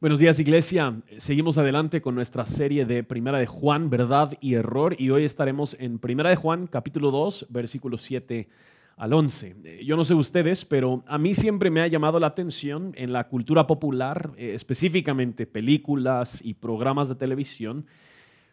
Buenos días Iglesia, seguimos adelante con nuestra serie de Primera de Juan, verdad y error, y hoy estaremos en Primera de Juan, capítulo 2, versículos 7 al 11. Eh, yo no sé ustedes, pero a mí siempre me ha llamado la atención en la cultura popular, eh, específicamente películas y programas de televisión,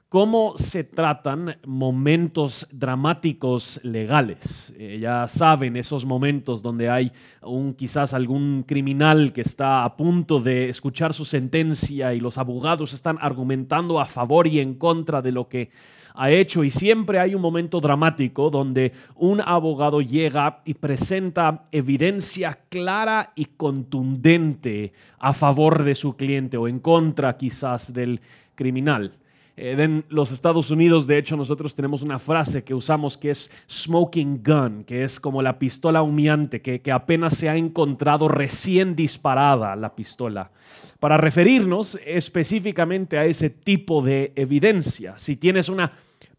cómo se tratan momentos dramáticos legales. Eh, ya saben esos momentos donde hay un, quizás algún criminal que está a punto de escuchar su sentencia y los abogados están argumentando a favor y en contra de lo que ha hecho y siempre hay un momento dramático donde un abogado llega y presenta evidencia clara y contundente a favor de su cliente o en contra quizás del criminal. Eh, en los Estados Unidos, de hecho, nosotros tenemos una frase que usamos que es smoking gun, que es como la pistola humeante, que, que apenas se ha encontrado recién disparada la pistola, para referirnos específicamente a ese tipo de evidencia. Si tienes una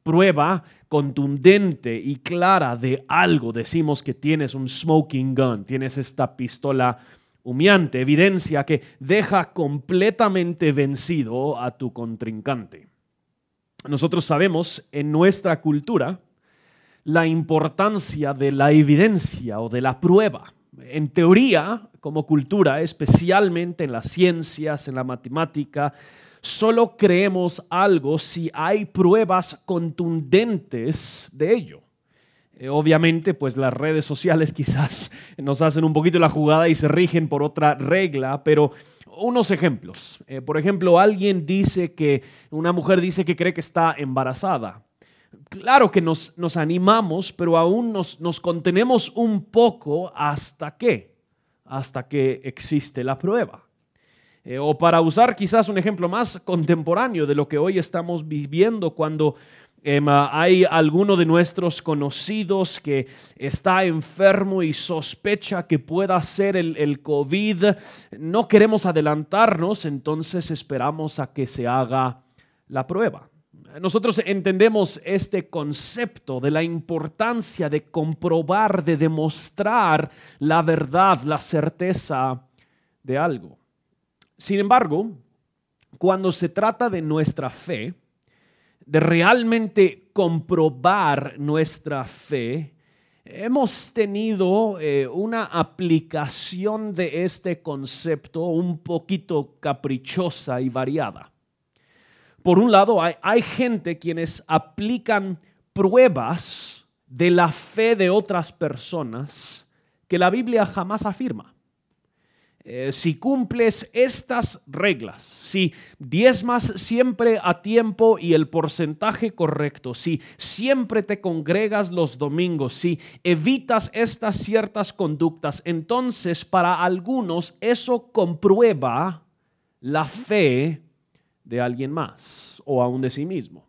prueba contundente y clara de algo, decimos que tienes un smoking gun, tienes esta pistola humeante, evidencia que deja completamente vencido a tu contrincante nosotros sabemos en nuestra cultura la importancia de la evidencia o de la prueba. En teoría, como cultura, especialmente en las ciencias, en la matemática, solo creemos algo si hay pruebas contundentes de ello. Eh, obviamente, pues las redes sociales quizás nos hacen un poquito la jugada y se rigen por otra regla, pero unos ejemplos. Eh, por ejemplo, alguien dice que, una mujer dice que cree que está embarazada. Claro que nos, nos animamos, pero aún nos, nos contenemos un poco hasta qué, hasta que existe la prueba. Eh, o para usar quizás un ejemplo más contemporáneo de lo que hoy estamos viviendo cuando hay alguno de nuestros conocidos que está enfermo y sospecha que pueda ser el, el, COVID. No queremos adelantarnos, entonces esperamos a que se haga la prueba. Nosotros entendemos este concepto de la importancia de comprobar, de demostrar la verdad, la certeza de algo. Sin embargo, cuando se trata de nuestra fe, de realmente comprobar nuestra fe, hemos tenido eh, una aplicación de este concepto un poquito caprichosa y variada. Por un lado, hay, hay gente quienes aplican pruebas de la fe de otras personas que la Biblia jamás afirma. Eh, si cumples estas reglas, si diezmas siempre a tiempo y el porcentaje correcto, si siempre te congregas los domingos, si evitas estas ciertas conductas, entonces para algunos eso comprueba la fe de alguien más o aún de sí mismo.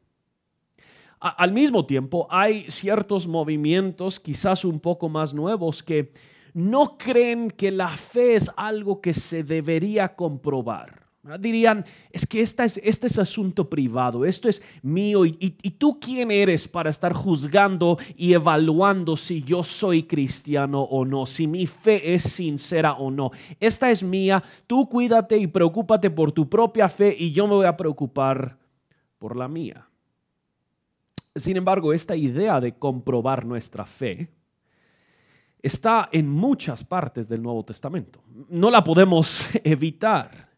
al mismo tiempo, hay ciertos movimientos, quizás un poco más nuevos, que no creen que la fe es algo que se debería comprobar. Dirían, es que esta es, este es asunto privado, esto es mío y, y, tú quién eres para estar juzgando y evaluando si yo soy cristiano o no, si mi fe es sincera o no. Esta es mía, tú cuídate y preocúpate por tu propia fe y yo me voy a preocupar por la mía. Sin embargo, esta idea de comprobar nuestra fe, está en muchas partes del Nuevo Testamento. No la podemos evitar.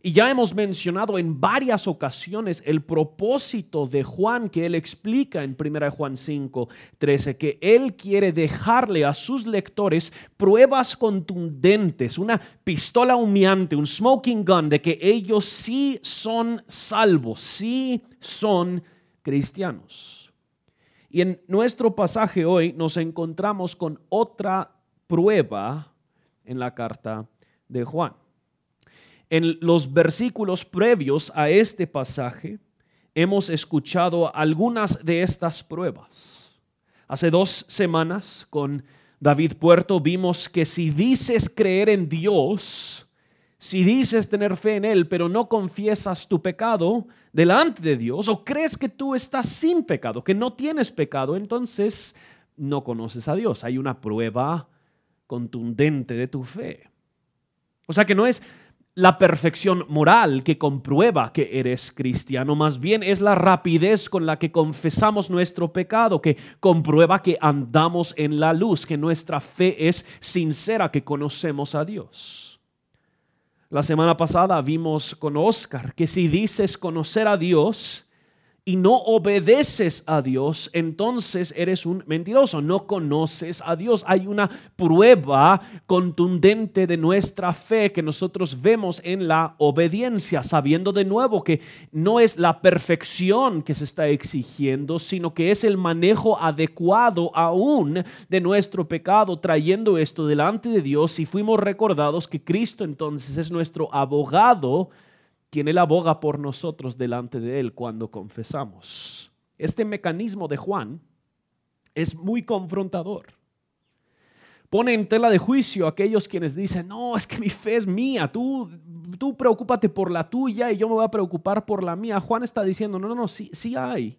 Y ya hemos mencionado en varias ocasiones el propósito de Juan que él explica en 1 Juan 5, 13, que él quiere dejarle a sus lectores pruebas contundentes, una pistola humeante, un smoking gun de que ellos sí son salvos, sí son cristianos. Y en nuestro pasaje hoy nos encontramos con otra prueba en la carta de Juan. En los versículos previos a este pasaje hemos escuchado algunas de estas pruebas. Hace dos semanas con David Puerto vimos que si dices creer en Dios, si dices tener fe en Él, pero no confiesas tu pecado delante de Dios, o crees que tú estás sin pecado, que no tienes pecado, entonces no conoces a Dios. Hay una prueba contundente de tu fe. O sea que no es la perfección moral que comprueba que eres cristiano, más bien es la rapidez con la que confesamos nuestro pecado, que comprueba que andamos en la luz, que nuestra fe es sincera, que conocemos a Dios. La semana pasada vimos con Oscar que si dices conocer a Dios, y no obedeces a Dios, entonces eres un mentiroso, no conoces a Dios. Hay una prueba contundente de nuestra fe que nosotros vemos en la obediencia, sabiendo de nuevo que no es la perfección que se está exigiendo, sino que es el manejo adecuado aún de nuestro pecado, trayendo esto delante de Dios y fuimos recordados que Cristo entonces es nuestro abogado quien Él aboga por nosotros delante de Él cuando confesamos. Este mecanismo de Juan es muy confrontador. Pone en tela de juicio a aquellos quienes dicen, no, es que mi fe es mía, tú, tú preocúpate por la tuya y yo me voy a preocupar por la mía. Juan está diciendo, no, no, no, sí, sí hay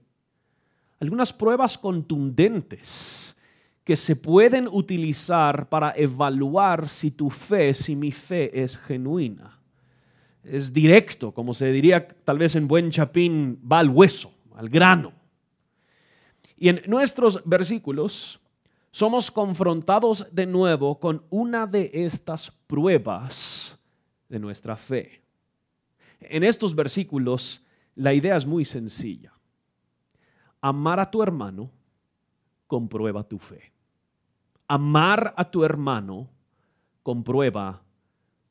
algunas pruebas contundentes que se pueden utilizar para evaluar si tu fe, si mi fe es genuina es directo, como se diría tal vez en buen chapín, va al hueso, al grano. Y en nuestros versículos somos confrontados de nuevo con una de estas pruebas de nuestra fe. En estos versículos la idea es muy sencilla. Amar a tu hermano comprueba tu fe. Amar a tu hermano comprueba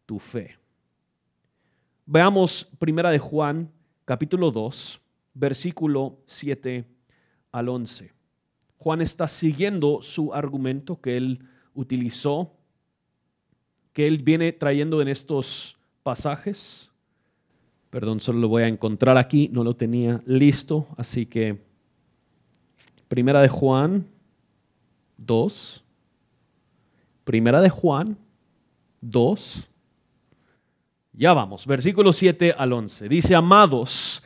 tu fe. Veamos primera de Juan, capítulo 2, versículo 7 al 11. Juan está siguiendo su argumento que él utilizó, que él viene trayendo en estos pasajes. Perdón, solo lo voy a encontrar aquí, no lo tenía listo, así que Primera de Juan 2, Primera de Juan 2, ya vamos, versículo 7 al 11. Dice, amados,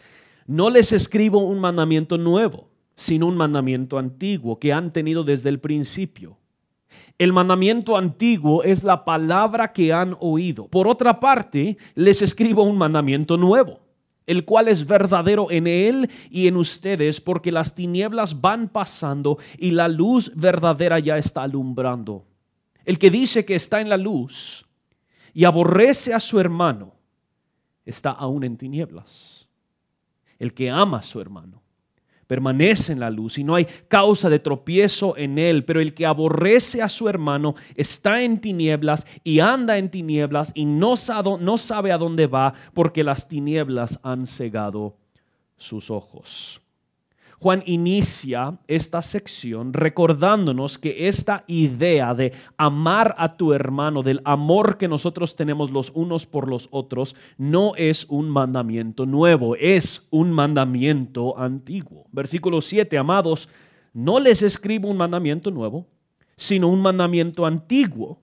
no les escribo un mandamiento nuevo, sino un mandamiento antiguo que han tenido desde el principio. El mandamiento antiguo es la palabra que han oído. Por otra parte, les escribo un mandamiento nuevo, el cual es verdadero en él y en ustedes, porque las tinieblas van pasando y la luz verdadera ya está alumbrando. El que dice que está en la luz, y aborrece a su hermano, está aún en tinieblas. El que ama a su hermano permanece en la luz y no hay causa de tropiezo en él, pero el que aborrece a su hermano está en tinieblas y anda en tinieblas y no sabe, a dónde va porque las tinieblas han cegado sus ojos. Juan inicia esta sección recordándonos que esta idea de amar a tu hermano, del amor que nosotros tenemos los unos por los otros, no es un mandamiento nuevo, es un mandamiento antiguo. Versículo 7, amados, no les escribo un mandamiento nuevo, sino un mandamiento antiguo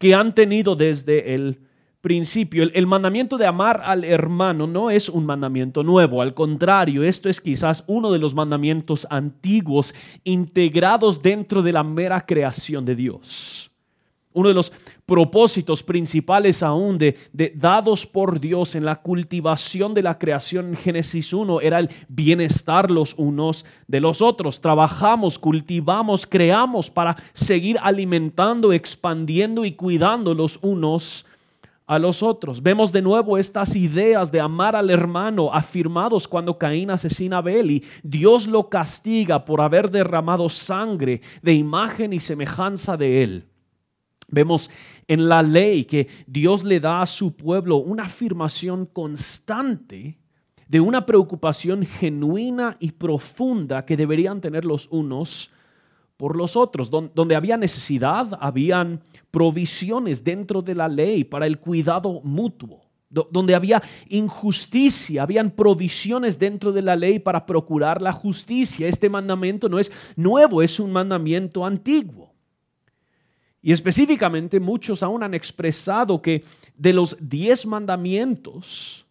que han tenido desde el principio, el, mandamiento de amar al hermano no es un mandamiento nuevo, al contrario, esto es quizás uno de los mandamientos antiguos integrados dentro de la mera creación de Dios. Uno de los propósitos principales aún de, dados por Dios en la cultivación de la creación en Génesis 1 era el bienestar los unos de los otros. Trabajamos, cultivamos, creamos para seguir alimentando, expandiendo y cuidando los unos a los otros. Vemos de nuevo estas ideas de amar al hermano afirmados cuando Caín asesina a Abel y Dios lo castiga por haber derramado sangre de imagen y semejanza de él. Vemos en la ley que Dios le da a su pueblo una afirmación constante de una preocupación genuina y profunda que deberían tener los unos por los otros. Donde había necesidad, habían provisiones dentro de la ley para el cuidado mutuo. Donde había injusticia, habían provisiones dentro de la ley para procurar la justicia. Este mandamiento no es nuevo, es un mandamiento antiguo. Y específicamente muchos aún han expresado que de los diez mandamientos,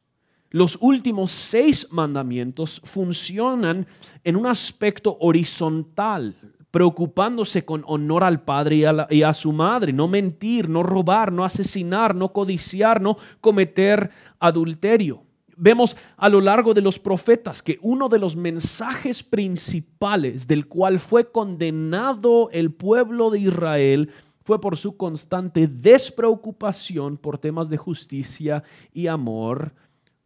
los últimos seis mandamientos funcionan en un aspecto horizontal, preocupándose con honor al padre y a, su madre, no mentir, no robar, no asesinar, no codiciar, no cometer adulterio. Vemos a lo largo de los profetas que uno de los mensajes principales del cual fue condenado el pueblo de Israel fue por su constante despreocupación por temas de justicia y amor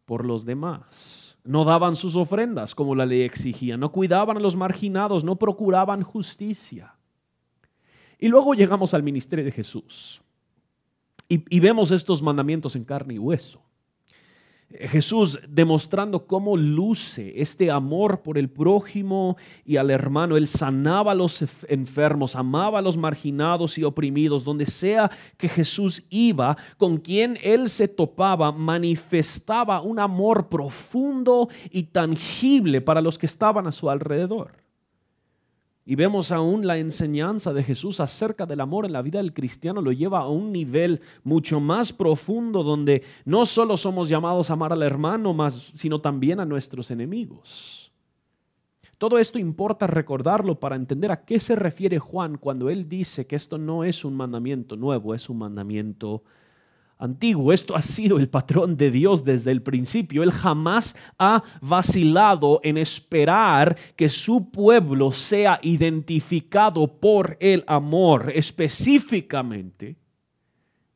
por los demás. No daban sus ofrendas como la ley exigía, no cuidaban a los marginados, no procuraban justicia. Y luego llegamos al ministerio de Jesús y, y vemos estos mandamientos en carne y hueso. Jesús demostrando cómo luce este amor por el prójimo y al hermano. Él sanaba a los enfermos, amaba a los marginados y oprimidos. Donde sea que Jesús iba, con quien él se topaba, manifestaba un amor profundo y tangible para los que estaban a su alrededor. Y vemos aún la enseñanza de Jesús acerca del amor en la vida del cristiano lo lleva a un nivel mucho más profundo donde no solo somos llamados a amar al hermano, más, sino también a nuestros enemigos. Todo esto importa recordarlo para entender a qué se refiere Juan cuando él dice que esto no es un mandamiento nuevo, es un mandamiento antiguo. Esto ha sido el patrón de Dios desde el principio. Él jamás ha vacilado en esperar que su pueblo sea identificado por el amor, específicamente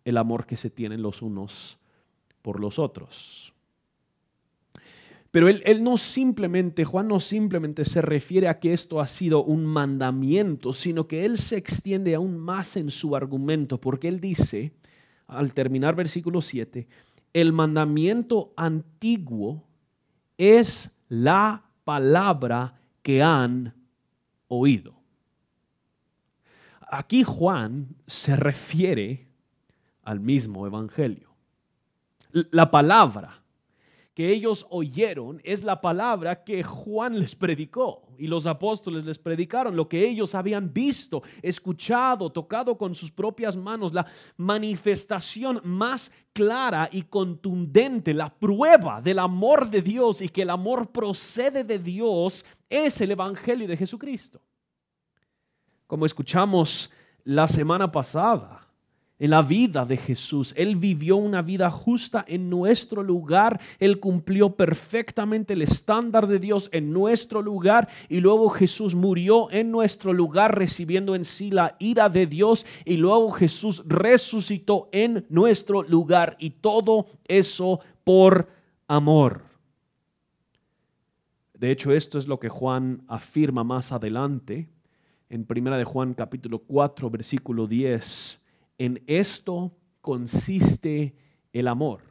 el amor que se tienen los unos por los otros. Pero él, él, no simplemente, Juan no simplemente se refiere a que esto ha sido un mandamiento, sino que él se extiende aún más en su argumento, porque él dice al terminar versículo 7, el mandamiento antiguo es la palabra que han oído. Aquí Juan se refiere al mismo evangelio. La palabra que ellos oyeron es la palabra que Juan les predicó y los apóstoles les predicaron, lo que ellos habían visto, escuchado, tocado con sus propias manos, la manifestación más clara y contundente, la prueba del amor de Dios y que el amor procede de Dios es el Evangelio de Jesucristo. Como escuchamos la semana pasada, en la vida de Jesús. Él vivió una vida justa en nuestro lugar. Él cumplió perfectamente el estándar de Dios en nuestro lugar. Y luego Jesús murió en nuestro lugar recibiendo en sí la ira de Dios. Y luego Jesús resucitó en nuestro lugar. Y todo eso por amor. De hecho, esto es lo que Juan afirma más adelante en 1 de Juan capítulo 4 versículo 10 en esto consiste el amor,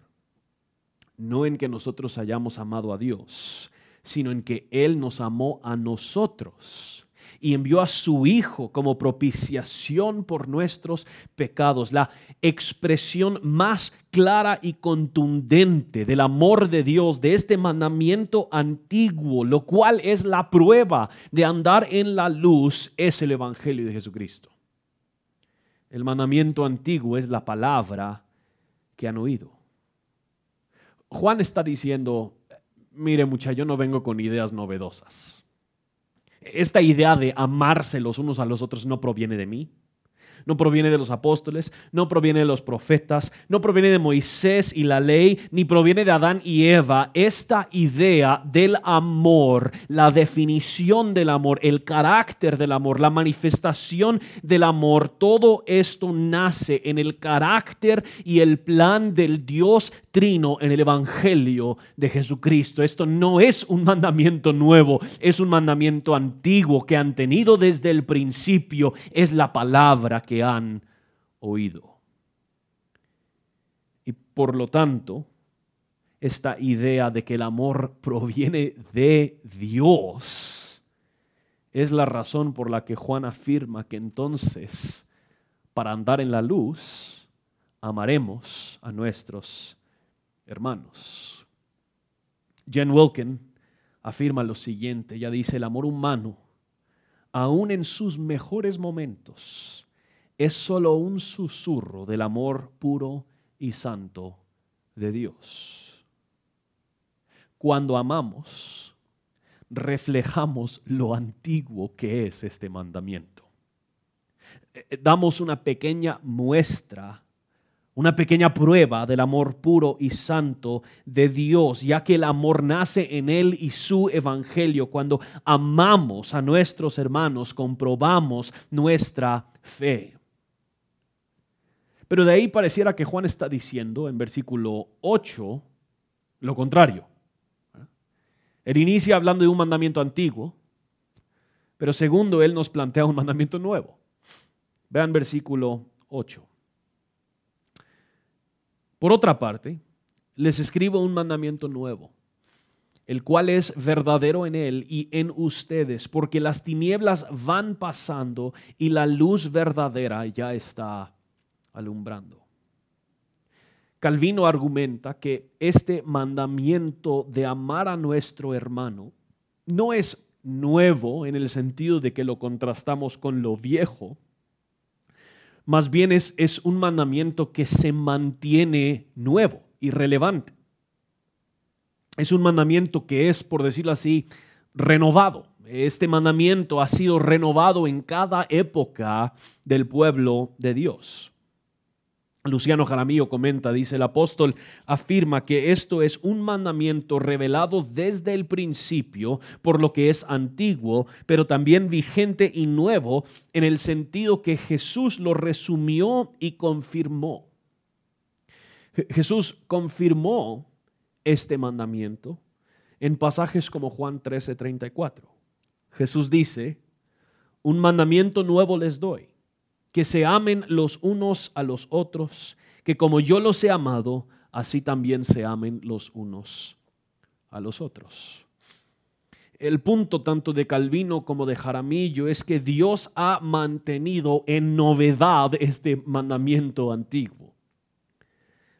no en que nosotros hayamos amado a Dios, sino en que Él nos amó a nosotros y envió a su Hijo como propiciación por nuestros pecados, la expresión más clara y contundente del amor de Dios, de este mandamiento antiguo, lo cual es la prueba de andar en la luz, es el Evangelio de Jesucristo. El mandamiento antiguo es la palabra que han oído. Juan está diciendo, mire mucha, yo no vengo con ideas novedosas. Esta idea de amarse los unos a los otros no proviene de mí no proviene de los apóstoles, no proviene de los profetas, no proviene de Moisés y la ley, ni proviene de Adán y Eva. Esta idea del amor, la definición del amor, el carácter del amor, la manifestación del amor, todo esto nace en el carácter y el plan del Dios trino en el Evangelio de Jesucristo. Esto no es un mandamiento nuevo, es un mandamiento antiguo que han tenido desde el principio. Es la palabra que han oído. Y por lo tanto, esta idea de que el amor proviene de Dios es la razón por la que Juan afirma que entonces, para andar en la luz, amaremos a nuestros hermanos. Jen Wilkin afirma lo siguiente, ella dice, el amor humano, aun en sus mejores momentos, es solo un susurro del amor puro y santo de Dios. Cuando amamos, reflejamos lo antiguo que es este mandamiento. Eh, eh, damos una pequeña muestra, una pequeña prueba del amor puro y santo de Dios, ya que el amor nace en Él y su evangelio. Cuando amamos a nuestros hermanos, comprobamos nuestra fe. Pero de ahí pareciera que Juan está diciendo en versículo 8 lo contrario. Él inicia hablando de un mandamiento antiguo, pero segundo, él nos plantea un mandamiento nuevo. Vean versículo 8. Por otra parte, les escribo un mandamiento nuevo, el cual es verdadero en él y en ustedes, porque las tinieblas van pasando y la luz verdadera ya está alumbrando. Calvino argumenta que este mandamiento de amar a nuestro hermano no es nuevo en el sentido de que lo contrastamos con lo viejo, más bien es, es un mandamiento que se mantiene nuevo y relevante. Es un mandamiento que es, por decirlo así, renovado. Este mandamiento ha sido renovado en cada época del pueblo de Dios. Luciano Jaramillo comenta, dice, el apóstol afirma que esto es un mandamiento revelado desde el principio, por lo que es antiguo, pero también vigente y nuevo en el sentido que Jesús lo resumió y confirmó. Jesús confirmó este mandamiento en pasajes como Juan 13:34. Jesús dice, un mandamiento nuevo les doy que se amen los unos a los otros, que como yo los he amado, así también se amen los unos a los otros. El punto tanto de Calvino como de Jaramillo es que Dios ha mantenido en novedad este mandamiento antiguo.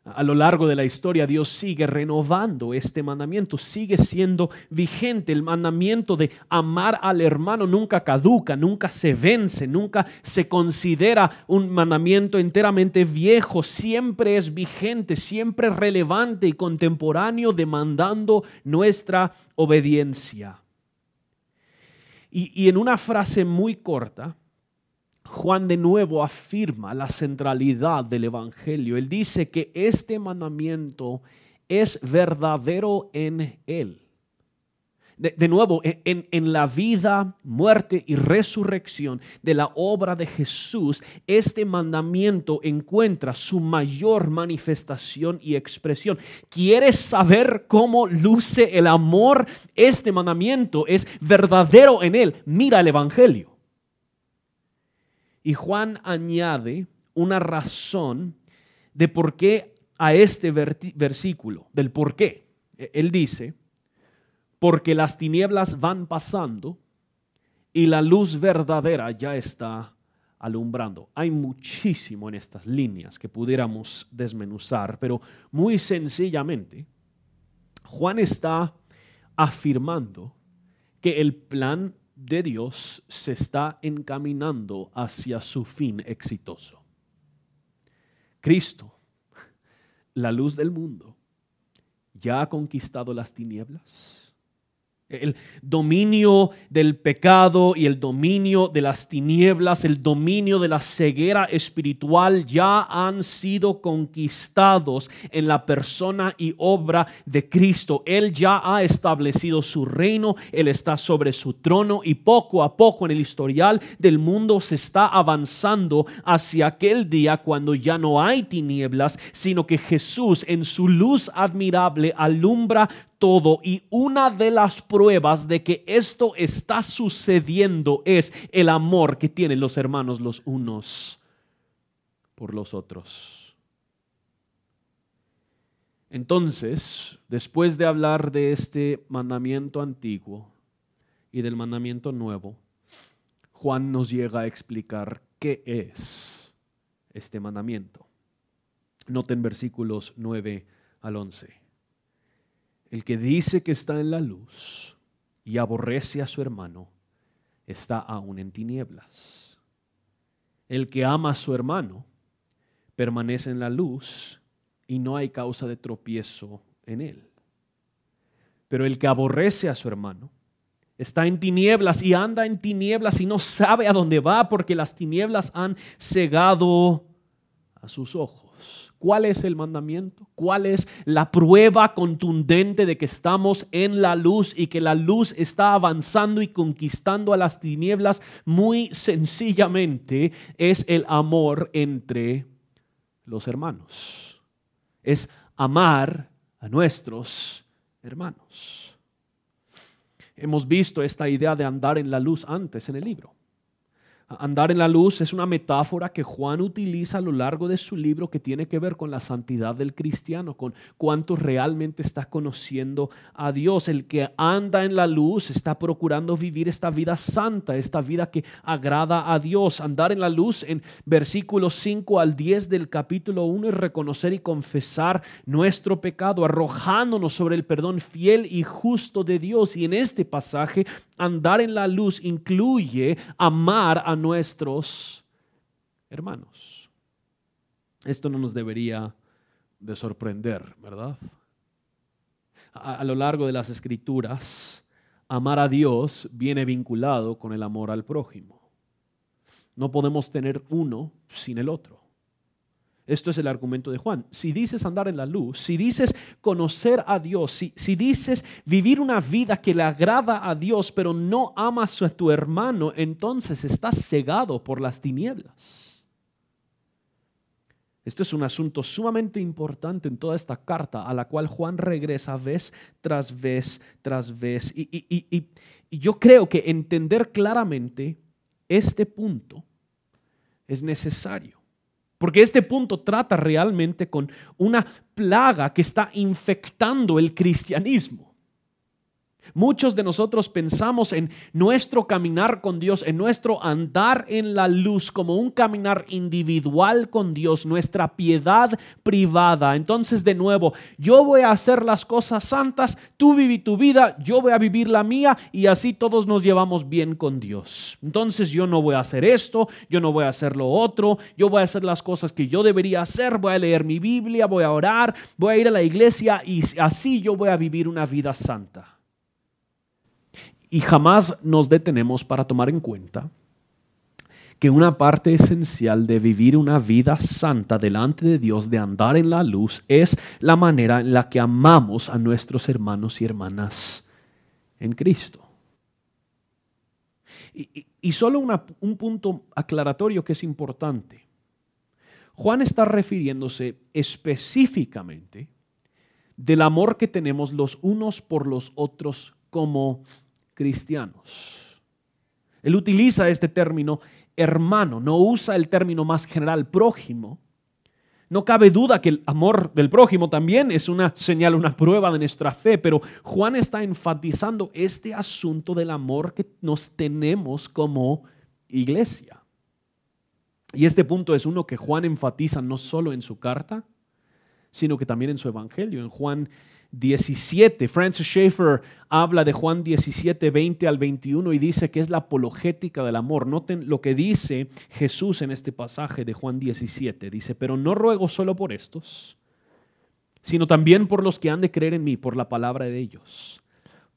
A lo largo de la historia Dios sigue renovando este mandamiento, sigue siendo vigente. El mandamiento de amar al hermano nunca caduca, nunca se vence, nunca se considera un mandamiento enteramente viejo, siempre es vigente, siempre relevante y contemporáneo, demandando nuestra obediencia. Y, y en una frase muy corta, Juan de nuevo afirma la centralidad del Evangelio. Él dice que este mandamiento es verdadero en Él. De, nuevo, en, en, la vida, muerte y resurrección de la obra de Jesús, este mandamiento encuentra su mayor manifestación y expresión. ¿Quieres saber cómo luce el amor? Este mandamiento es verdadero en Él. Mira el Evangelio. Y Juan añade una razón de por qué a este versículo, del por qué. E-, él dice, porque las tinieblas van pasando y la luz verdadera ya está alumbrando. Hay muchísimo en estas líneas que pudiéramos desmenuzar, pero muy sencillamente, Juan está afirmando que el plan de Dios se está encaminando hacia su fin exitoso. Cristo, la luz del mundo, ya ha conquistado las tinieblas el dominio del pecado y el dominio de las tinieblas, el dominio de la ceguera espiritual ya han sido conquistados en la persona y obra de Cristo. Él ya ha establecido su reino, Él está sobre su trono y poco a poco en el historial del mundo se está avanzando hacia aquel día cuando ya no hay tinieblas, sino que Jesús en su luz admirable alumbra todo y una de las pruebas de que esto está sucediendo es el amor que tienen los hermanos los unos por los otros. Entonces, después de hablar de este mandamiento antiguo y del mandamiento nuevo, Juan nos llega a explicar qué es este mandamiento. Noten versículos 9 al 11. El que dice que está en la luz y aborrece a su hermano, está aún en tinieblas. El que ama a su hermano permanece en la luz y no hay causa de tropiezo en él. Pero el que aborrece a su hermano está en tinieblas y anda en tinieblas y no sabe a dónde va porque las tinieblas han cegado a sus ojos. ¿Cuál es el mandamiento? ¿Cuál es la prueba contundente de que estamos en la luz y que la luz está avanzando y conquistando a las tinieblas? Muy sencillamente es el amor entre los hermanos. Es amar a nuestros hermanos. Hemos visto esta idea de andar en la luz antes en el libro. Andar en la luz es una metáfora que Juan utiliza a lo largo de su libro que tiene que ver con la santidad del cristiano, con cuánto realmente está conociendo a Dios. El que anda en la luz está procurando vivir esta vida santa, esta vida que agrada a Dios. Andar en la luz en versículos 5 al 10 del capítulo 1 es reconocer y confesar nuestro pecado, arrojándonos sobre el perdón fiel y justo de Dios. Y en este pasaje, andar en la luz incluye amar a nuestros hermanos. Esto no nos debería de sorprender, ¿verdad? A, a, lo largo de las escrituras, amar a Dios viene vinculado con el amor al prójimo. No podemos tener uno sin el otro. Esto es el argumento de Juan. Si dices andar en la luz, si dices conocer a Dios, si, si, dices vivir una vida que le agrada a Dios, pero no amas a tu hermano, entonces estás cegado por las tinieblas. Esto es un asunto sumamente importante en toda esta carta a la cual Juan regresa vez tras vez tras vez. y, y, y, y yo creo que entender claramente este punto es necesario. Porque este punto trata realmente con una plaga que está infectando el cristianismo. Muchos de nosotros pensamos en nuestro caminar con Dios, en nuestro andar en la luz como un caminar individual con Dios, nuestra piedad privada. Entonces, de nuevo, yo voy a hacer las cosas santas, tú viví tu vida, yo voy a vivir la mía y así todos nos llevamos bien con Dios. Entonces, yo no voy a hacer esto, yo no voy a hacer lo otro, yo voy a hacer las cosas que yo debería hacer, voy a leer mi Biblia, voy a orar, voy a ir a la iglesia y así yo voy a vivir una vida santa. Y jamás nos detenemos para tomar en cuenta que una parte esencial de vivir una vida santa delante de Dios, de andar en la luz, es la manera en la que amamos a nuestros hermanos y hermanas en Cristo. Y, solo un punto aclaratorio que es importante. Juan está refiriéndose específicamente del amor que tenemos los unos por los otros como cristianos. Él utiliza este término hermano, no usa el término más general prójimo. No cabe duda que el amor del prójimo también es una señal, una prueba de nuestra fe, pero Juan está enfatizando este asunto del amor que nos tenemos como iglesia. Y este punto es uno que Juan enfatiza no solo en su carta, sino que también en su evangelio. En Juan 17. Francis Schaeffer habla de Juan 17, 20 al 21 y dice que es la apologética del amor. Noten lo que dice Jesús en este pasaje de Juan 17. Dice, pero no ruego solo por estos, sino también por los que han de creer en mí, por la palabra de ellos,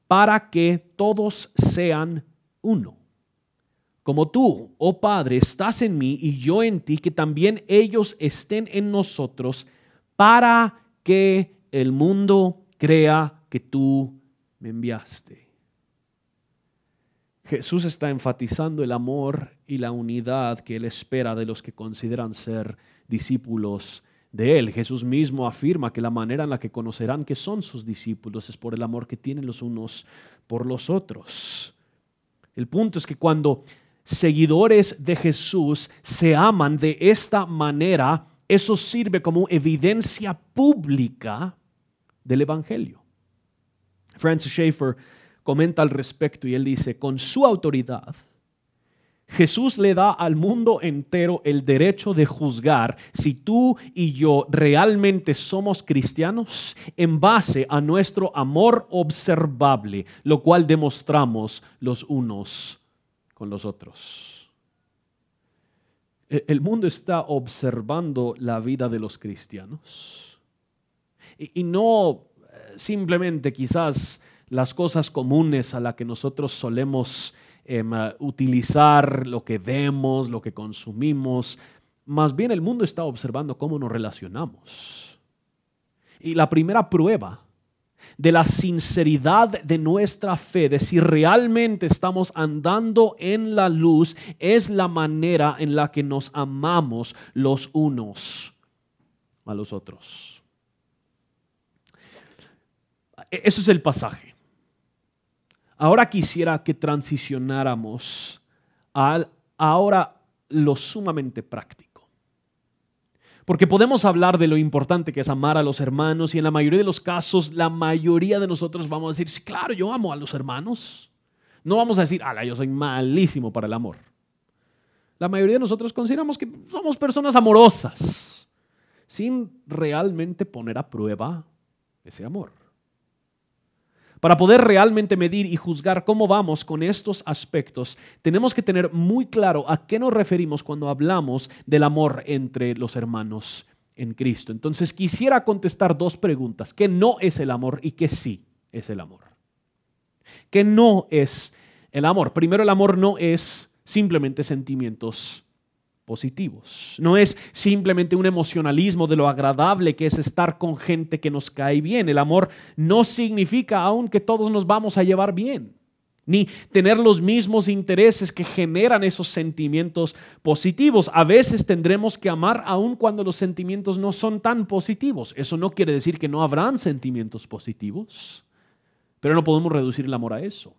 para que todos sean uno. Como tú, oh Padre, estás en mí y yo en ti, que también ellos estén en nosotros, para que el mundo crea que tú me enviaste. Jesús está enfatizando el amor y la unidad que Él espera de los que consideran ser discípulos de Él. Jesús mismo afirma que la manera en la que conocerán que son sus discípulos es por el amor que tienen los unos por los otros. El punto es que cuando seguidores de Jesús se aman de esta manera, eso sirve como evidencia pública del Evangelio. Francis Schaeffer comenta al respecto y él dice, con su autoridad, Jesús le da al mundo entero el derecho de juzgar si tú y yo realmente somos cristianos en base a nuestro amor observable, lo cual demostramos los unos con los otros. E-, el mundo está observando la vida de los cristianos y, no eh, simplemente quizás las cosas comunes a las que nosotros solemos em, utilizar, lo que vemos, lo que consumimos. Más bien el mundo está observando cómo nos relacionamos. Y la primera prueba de la sinceridad de nuestra fe, de si realmente estamos andando en la luz, es la manera en la que nos amamos los unos a los otros. E-, eso es el pasaje. Ahora quisiera que transicionáramos a ahora lo sumamente práctico. Porque podemos hablar de lo importante que es amar a los hermanos y en la mayoría de los casos, la mayoría de nosotros vamos a decir, claro, yo amo a los hermanos. No vamos a decir, ala, yo soy malísimo para el amor. La mayoría de nosotros consideramos que somos personas amorosas, sin realmente poner a prueba ese amor. Para poder realmente medir y juzgar cómo vamos con estos aspectos, tenemos que tener muy claro a qué nos referimos cuando hablamos del amor entre los hermanos en Cristo. Entonces quisiera contestar dos preguntas. ¿Qué no es el amor y qué sí es el amor? ¿Qué no es el amor? Primero, el amor no es simplemente sentimientos No es simplemente un emocionalismo de lo agradable que es estar con gente que nos cae bien. El amor no significa aún que todos nos vamos a llevar bien, ni tener los mismos intereses que generan esos sentimientos positivos. A veces tendremos que amar aún cuando los sentimientos no son tan positivos. Eso no quiere decir que no habrán sentimientos positivos, pero no podemos reducir el amor a eso.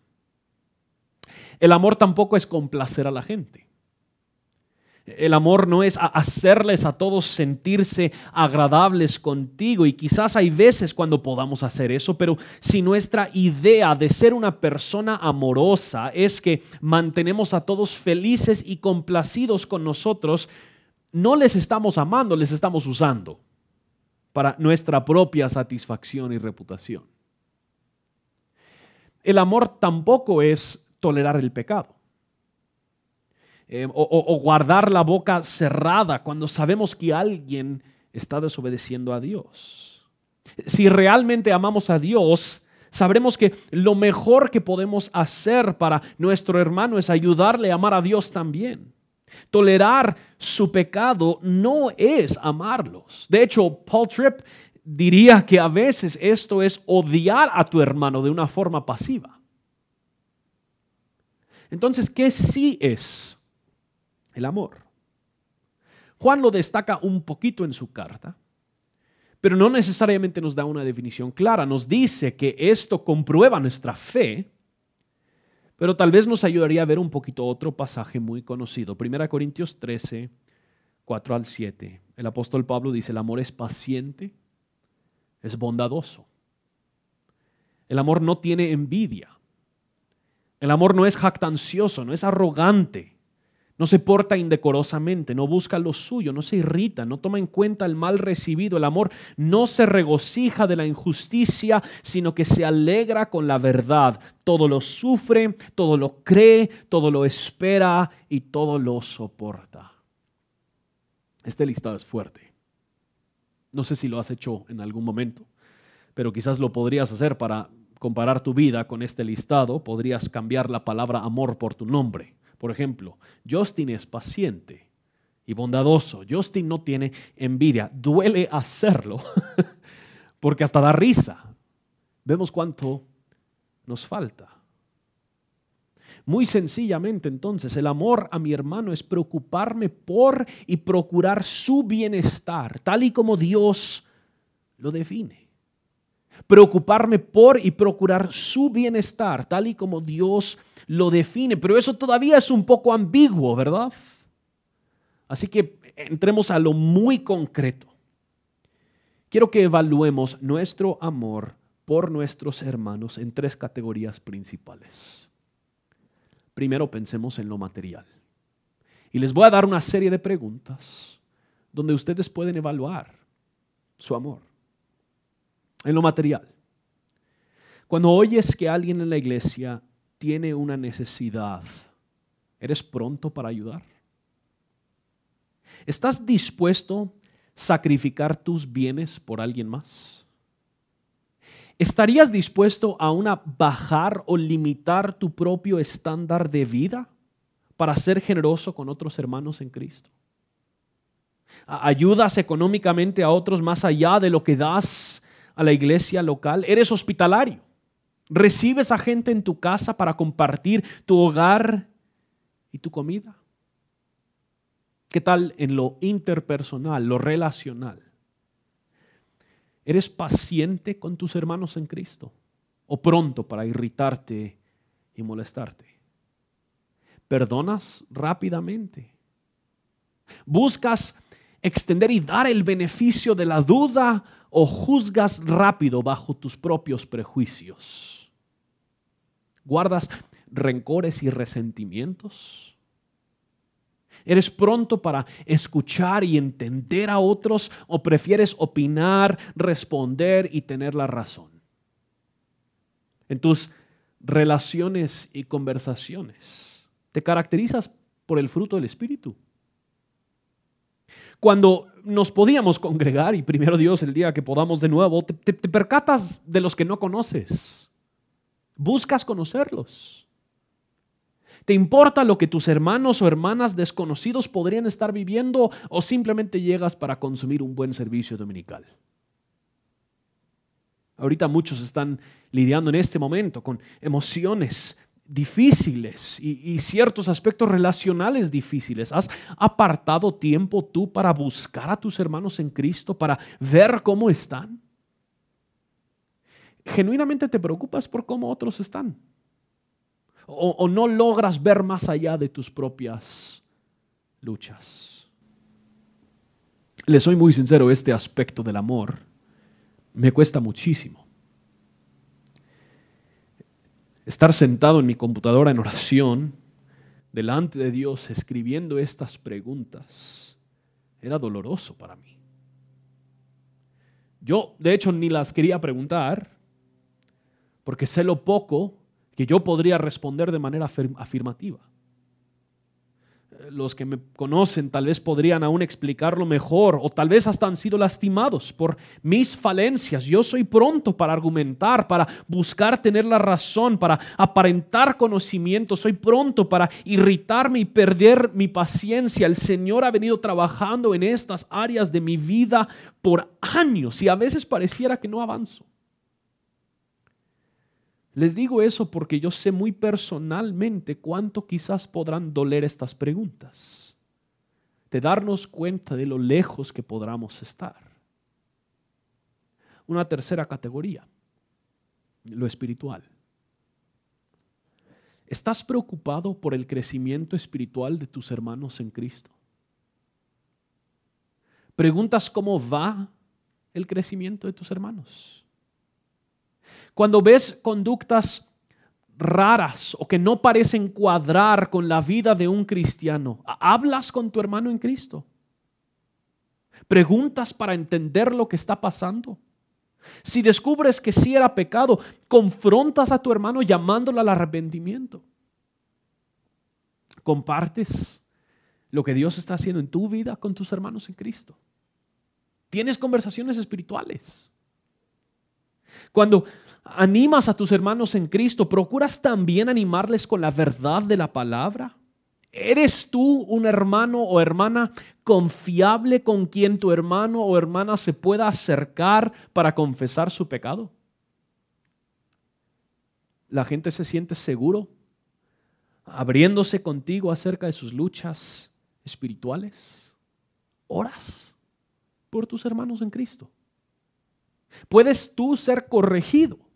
El amor tampoco es complacer a la gente. El amor no es hacerles a todos sentirse agradables contigo y quizás hay veces cuando podamos hacer eso, pero si nuestra idea de ser una persona amorosa es que mantenemos a todos felices y complacidos con nosotros, no les estamos amando, les estamos usando para nuestra propia satisfacción y reputación. El amor tampoco es tolerar el pecado. Eh, o, guardar la boca cerrada cuando sabemos que alguien está desobedeciendo a Dios. Si realmente amamos a Dios, sabremos que lo mejor que podemos hacer para nuestro hermano es ayudarle a amar a Dios también. Tolerar su pecado no es amarlos. De hecho, Paul Tripp diría que a veces esto es odiar a tu hermano de una forma pasiva. Entonces, ¿qué sí es el amor. Juan lo destaca un poquito en su carta, pero no necesariamente nos da una definición clara. Nos dice que esto comprueba nuestra fe, pero tal vez nos ayudaría a ver un poquito otro pasaje muy conocido. 1 Corintios 13, 4 al 7. El apóstol Pablo dice, el amor es paciente, es bondadoso. El amor no tiene envidia. El amor no es jactancioso, no es arrogante no se porta indecorosamente, no busca lo suyo, no se irrita, no toma en cuenta el mal recibido. El amor no se regocija de la injusticia, sino que se alegra con la verdad. Todo lo sufre, todo lo cree, todo lo espera y todo lo soporta. Este listado es fuerte. No sé si lo has hecho en algún momento, pero quizás lo podrías hacer para comparar tu vida con este listado. Podrías cambiar la palabra amor por tu nombre por ejemplo, Justin es paciente y bondadoso. Justin no tiene envidia. Duele hacerlo porque hasta da risa. Vemos cuánto nos falta. Muy sencillamente entonces, el amor a mi hermano es preocuparme por y procurar su bienestar, tal y como Dios lo define. Preocuparme por y procurar su bienestar, tal y como Dios lo define, pero eso todavía es un poco ambiguo, ¿verdad? Así que entremos a lo muy concreto. Quiero que evaluemos nuestro amor por nuestros hermanos en tres categorías principales. Primero pensemos en lo material. Y les voy a dar una serie de preguntas donde ustedes pueden evaluar su amor. En lo material. Cuando oyes que alguien en la iglesia tiene una necesidad, ¿eres pronto para ayudar? ¿Estás dispuesto a sacrificar tus bienes por alguien más? ¿Estarías dispuesto a una bajar o limitar tu propio estándar de vida para ser generoso con otros hermanos en Cristo? ¿Ayudas económicamente a otros más allá de lo que das a la iglesia local? ¿Eres hospitalario? ¿Recibes a gente en tu casa para compartir tu hogar y tu comida? ¿Qué tal en lo interpersonal, lo relacional? ¿Eres paciente con tus hermanos en Cristo? ¿O pronto para irritarte y molestarte? ¿Perdonas rápidamente? ¿Buscas extender y dar el beneficio de la duda o juzgas rápido bajo tus propios prejuicios? ¿Guardas rencores y resentimientos? ¿Eres pronto para escuchar y entender a otros o prefieres opinar, responder y tener la razón? En tus relaciones y conversaciones, ¿te caracterizas por el fruto del Espíritu? Cuando nos podíamos congregar y primero Dios el día que podamos de nuevo, te, percatas de los que no conoces. Buscas conocerlos. ¿Te importa lo que tus hermanos o hermanas desconocidos podrían estar viviendo o simplemente llegas para consumir un buen servicio dominical? Ahorita muchos están lidiando en este momento con emociones difíciles y, ciertos aspectos relacionales difíciles. ¿Has apartado tiempo tú para buscar a tus hermanos en Cristo, para ver cómo están? ¿Genuinamente te preocupas por cómo otros están? o, no logras ver más allá de tus propias luchas. Le soy muy sincero, este aspecto del amor me cuesta muchísimo. Estar sentado en mi computadora en oración, delante de Dios, escribiendo estas preguntas, era doloroso para mí. Yo, de hecho, ni las quería preguntar, porque sé lo poco que yo podría responder de manera afirmativa. Los que me conocen tal vez podrían aún explicarlo mejor o tal vez hasta han sido lastimados por mis falencias. Yo soy pronto para argumentar, para buscar tener la razón, para aparentar conocimiento. Soy pronto para irritarme y perder mi paciencia. El Señor ha venido trabajando en estas áreas de mi vida por años y a veces pareciera que no avanzo. Les digo eso porque yo sé muy personalmente cuánto quizás podrán doler estas preguntas, de darnos cuenta de lo lejos que podamos estar. Una tercera categoría, lo espiritual. ¿Estás preocupado por el crecimiento espiritual de tus hermanos en Cristo? ¿Preguntas cómo va el crecimiento de tus hermanos? Cuando ves conductas raras o que no parecen cuadrar con la vida de un cristiano, ¿hablas con tu hermano en Cristo? ¿Preguntas para entender lo que está pasando? Si descubres que sí era pecado, confrontas a tu hermano llamándolo al arrepentimiento. Compartes lo que Dios está haciendo en tu vida con tus hermanos en Cristo. Tienes conversaciones espirituales. Cuando animas a tus hermanos en Cristo, procuras también animarles con la verdad de la palabra. ¿Eres tú un hermano o hermana confiable con quien tu hermano o hermana se pueda acercar para confesar su pecado? ¿La gente se siente seguro abriéndose contigo acerca de sus luchas espirituales? ¿Oras por tus hermanos en Cristo? ¿Puedes tú ser corregido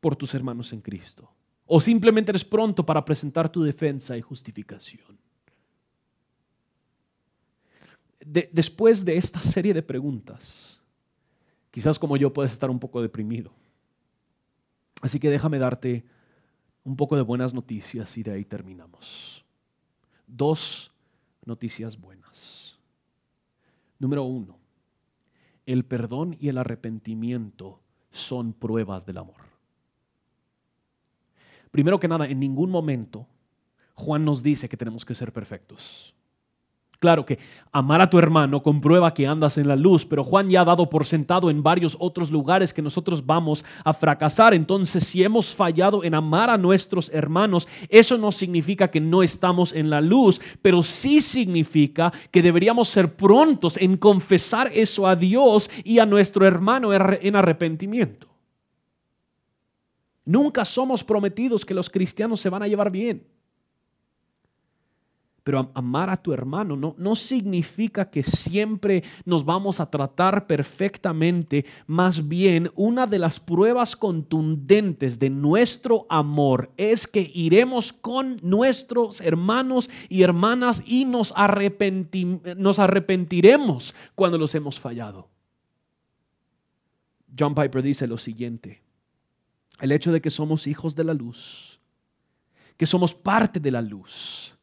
por tus hermanos en Cristo? ¿O simplemente eres pronto para presentar tu defensa y justificación? después de esta serie de preguntas, quizás como yo puedes estar un poco deprimido. Así que déjame darte un poco de buenas noticias y de ahí terminamos. Dos noticias buenas. Número uno, el perdón y el arrepentimiento son pruebas del amor. Primero que nada, en ningún momento Juan nos dice que tenemos que ser perfectos. Claro que amar a tu hermano comprueba que andas en la luz, pero Juan ya ha dado por sentado en varios otros lugares que nosotros vamos a fracasar. Entonces, si hemos fallado en amar a nuestros hermanos, eso no significa que no estamos en la luz, pero sí significa que deberíamos ser prontos en confesar eso a Dios y a nuestro hermano en arrepentimiento. Nunca somos prometidos que los cristianos se van a llevar bien. Pero amar a tu hermano no, no significa que siempre nos vamos a tratar perfectamente. Más bien, una de las pruebas contundentes de nuestro amor es que iremos con nuestros hermanos y hermanas y nos, nos arrepentiremos cuando los hemos fallado. John Piper dice lo siguiente, el hecho de que somos hijos de la luz, que somos parte de la luz,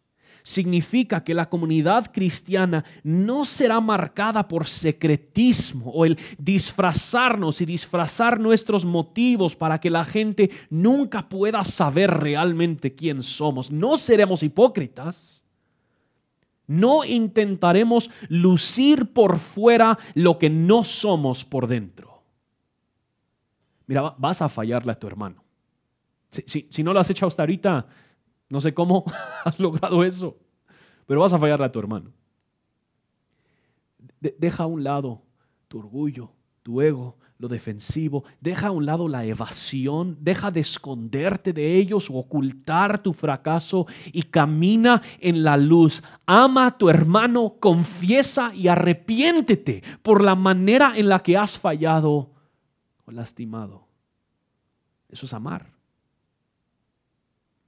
significa que la comunidad cristiana no será marcada por secretismo o el disfrazarnos y disfrazar nuestros motivos para que la gente nunca pueda saber realmente quién somos. No seremos hipócritas. No intentaremos lucir por fuera lo que no somos por dentro. Mira, vas a fallarle a tu hermano. Si, si no lo has hecho hasta ahorita, no sé cómo has logrado eso, pero vas a fallarle a tu hermano. deja a un lado tu orgullo, tu ego, lo defensivo, deja a un lado la evasión, deja de esconderte de ellos o ocultar tu fracaso y camina en la luz. Ama a tu hermano, confiesa y arrepiéntete por la manera en la que has fallado lastimado. Eso es amar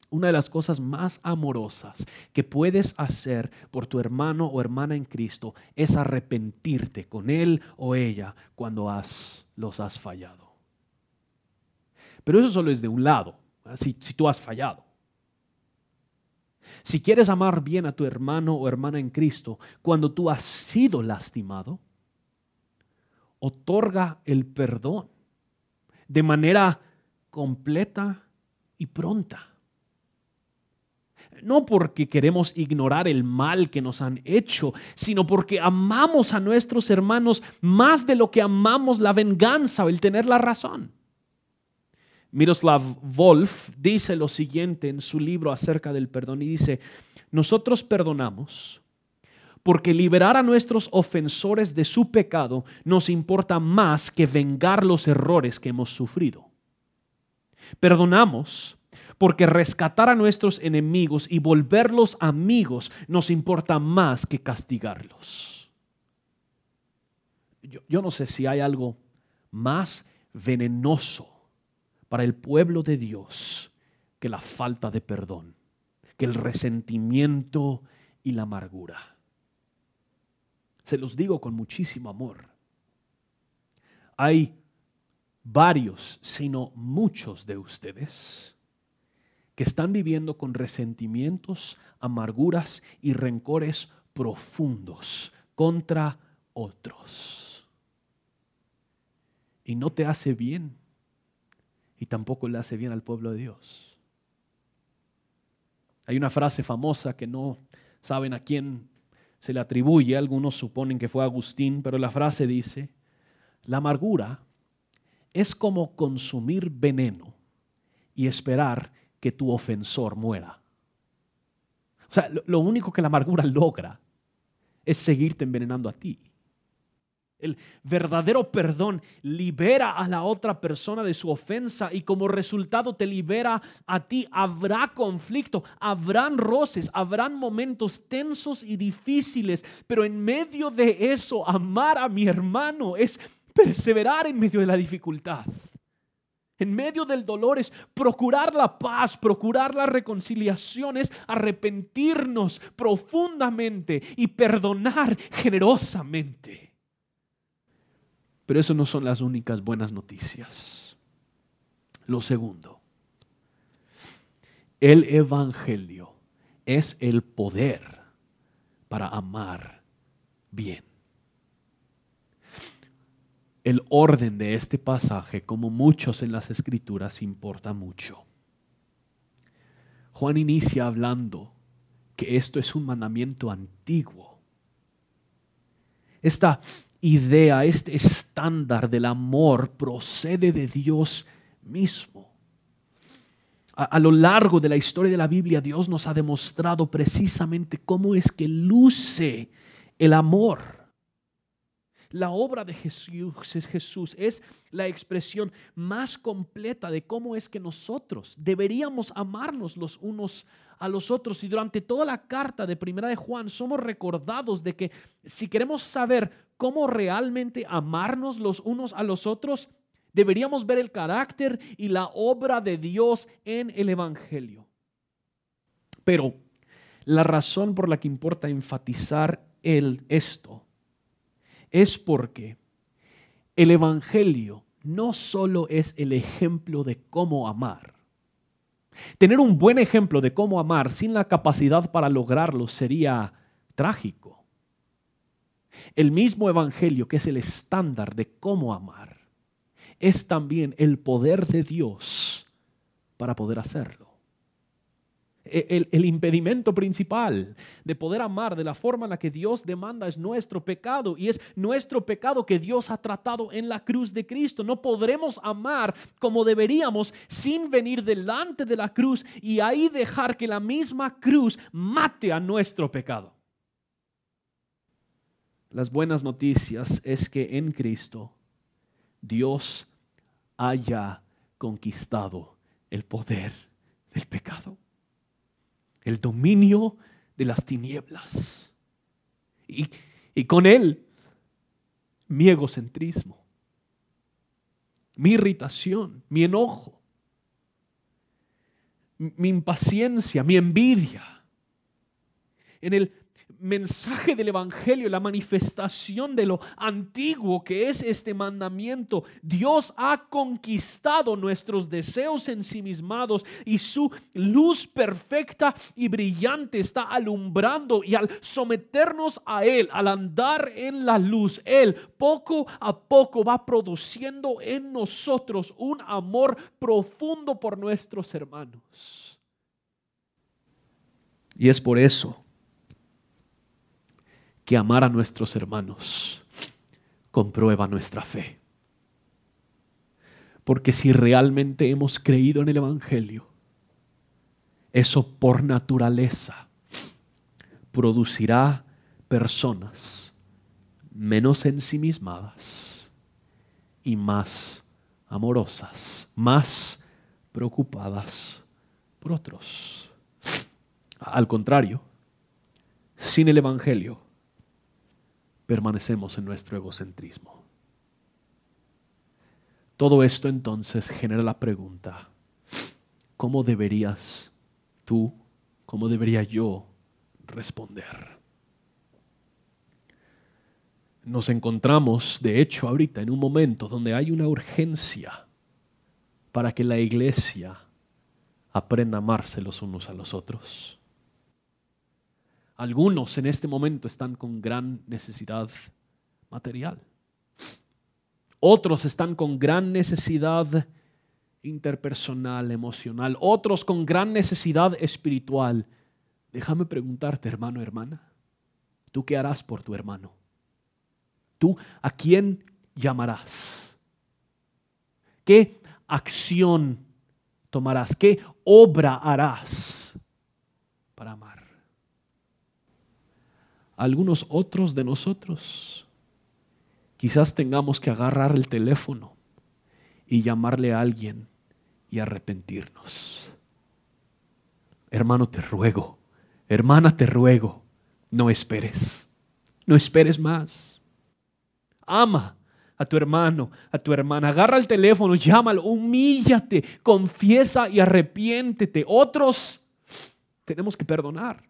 una de las cosas más amorosas que puedes hacer por tu hermano o hermana en Cristo es arrepentirte con él o ella cuando has, los has fallado. Pero eso solo es de un lado, si, si tú has fallado. Si quieres amar bien a tu hermano o hermana en Cristo cuando tú has sido lastimado, otorga el perdón de manera completa y pronta no porque queremos ignorar el mal que nos han hecho, sino porque amamos a nuestros hermanos más de lo que amamos la venganza o el tener la razón. Miroslav Wolf dice lo siguiente en su libro acerca del perdón y dice, nosotros perdonamos porque liberar a nuestros ofensores de su pecado nos importa más que vengar los errores que hemos sufrido. Perdonamos porque rescatar a nuestros enemigos y volverlos amigos nos importa más que castigarlos. Yo, no sé si hay algo más venenoso para el pueblo de Dios que la falta de perdón, que el resentimiento y la amargura. Se los digo con muchísimo amor. Hay varios, sino muchos de ustedes que están viviendo con resentimientos, amarguras y rencores profundos contra otros. Y no te hace bien y tampoco le hace bien al pueblo de Dios. Hay una frase famosa que no saben a quién se le atribuye, algunos suponen que fue Agustín, pero la frase dice, la amargura es como consumir veneno y esperar que tu ofensor muera. O sea, lo, único que la amargura logra es seguirte envenenando a ti. El verdadero perdón libera a la otra persona de su ofensa y como resultado te libera a ti. Habrá conflicto, habrán roces, habrán momentos tensos y difíciles, pero en medio de eso amar a mi hermano es perseverar en medio de la dificultad en medio del dolor es procurar la paz, procurar la reconciliación, es arrepentirnos profundamente y perdonar generosamente. Pero eso no son las únicas buenas noticias. Lo segundo, el Evangelio es el poder para amar bien el orden de este pasaje, como muchos en las escrituras, importa mucho. Juan inicia hablando que esto es un mandamiento antiguo esta idea, este estándar del amor procede de Dios mismo. A, lo largo de la historia de la Biblia, Dios nos ha demostrado precisamente cómo es que luce el amor. La obra de Jesús, es la expresión más completa de cómo es que nosotros deberíamos amarnos los unos a los otros. Y durante toda la carta de Primera de Juan somos recordados de que si queremos saber cómo realmente amarnos los unos a los otros, deberíamos ver el carácter y la obra de Dios en el Evangelio. Pero la razón por la que importa enfatizar el, esto es porque el Evangelio no solo es el ejemplo de cómo amar, Tener un buen ejemplo de cómo amar sin la capacidad para lograrlo sería trágico. El mismo Evangelio, que es el estándar de cómo amar, es también el poder de Dios para poder hacerlo. E, el, impedimento principal de poder amar de la forma en la que Dios demanda es nuestro pecado y es nuestro pecado que Dios ha tratado en la cruz de Cristo. No podremos amar como deberíamos sin venir delante de la cruz y ahí dejar que la misma cruz mate a nuestro pecado. Las buenas noticias es que en Cristo Dios haya conquistado el poder del pecado el dominio de las tinieblas. Y, y con él, mi egocentrismo, mi irritación, mi enojo, mi impaciencia, mi envidia. En el mensaje del Evangelio, la manifestación de lo antiguo que es este mandamiento. Dios ha conquistado nuestros deseos ensimismados y su luz perfecta y brillante está alumbrando y al someternos a Él, al andar en la luz, Él poco a poco va produciendo en nosotros un amor profundo por nuestros hermanos. Y es por eso que amar a nuestros hermanos comprueba nuestra fe. Porque si realmente hemos creído en el Evangelio, eso por naturaleza producirá personas menos ensimismadas y más amorosas, más preocupadas por otros. Al contrario, sin el Evangelio, permanecemos en nuestro egocentrismo. Todo esto entonces genera la pregunta, ¿cómo deberías tú, cómo debería yo responder? Nos encontramos, de hecho, ahorita en un momento donde hay una urgencia para que la iglesia aprenda a amarse los unos a los otros. Algunos en este momento están con gran necesidad material. Otros están con gran necesidad interpersonal, emocional. Otros con gran necesidad espiritual. Déjame preguntarte, hermano, hermana, ¿tú qué harás por tu hermano? ¿Tú a quién llamarás? ¿Qué acción tomarás? ¿Qué obra harás para amar? Algunos otros de nosotros. Quizás tengamos que agarrar el teléfono y llamarle a alguien y arrepentirnos. Hermano, te ruego, hermana, te ruego, no esperes, no esperes más. Ama a tu hermano, a tu hermana, agarra el teléfono, llámalo, humíllate, confiesa y arrepiéntete. Otros tenemos que perdonar.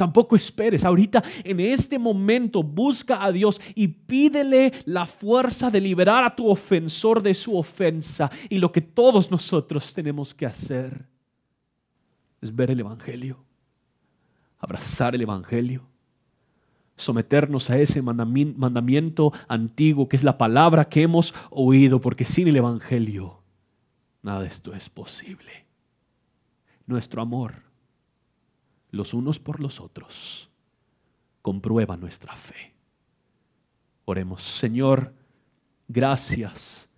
Tampoco esperes. Ahorita, en este momento, busca a Dios y pídele la fuerza de liberar a tu ofensor de su ofensa. Y lo que todos nosotros tenemos que hacer es ver el Evangelio, abrazar el Evangelio, someternos a ese mandamiento antiguo que es la palabra que hemos oído, porque sin el Evangelio nada de esto es posible. Nuestro amor los unos por los otros, comprueba nuestra fe. Oremos, Señor, gracias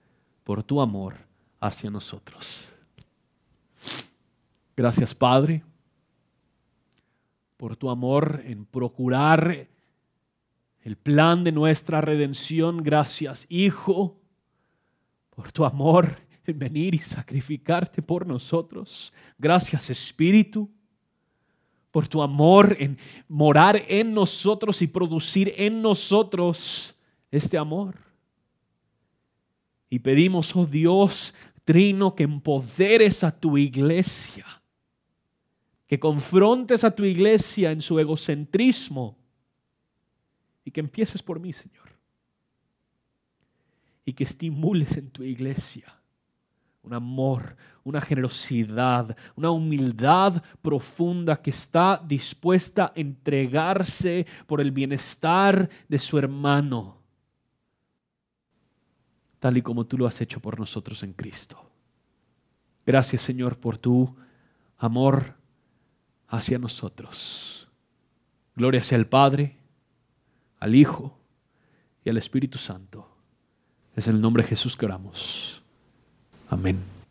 por tu amor hacia nosotros. Gracias, Padre, por tu amor en procurar el plan de nuestra redención. Gracias, Hijo, por tu amor en venir y sacrificarte por nosotros. Gracias, Espíritu, por tu amor en morar en nosotros y producir en nosotros este amor. Y pedimos, oh Dios, Trino, que empoderes a tu iglesia, que confrontes a tu iglesia en su egocentrismo y que empieces por mí, Señor. Y que estimules en tu iglesia un amor, una generosidad, una humildad profunda que está dispuesta a entregarse por el bienestar de su hermano, tal y como tú lo has hecho por nosotros en Cristo. Gracias Señor por tu amor hacia nosotros. Gloria sea al Padre, al Hijo y al Espíritu Santo. Es en el nombre de Jesús que oramos. Amen.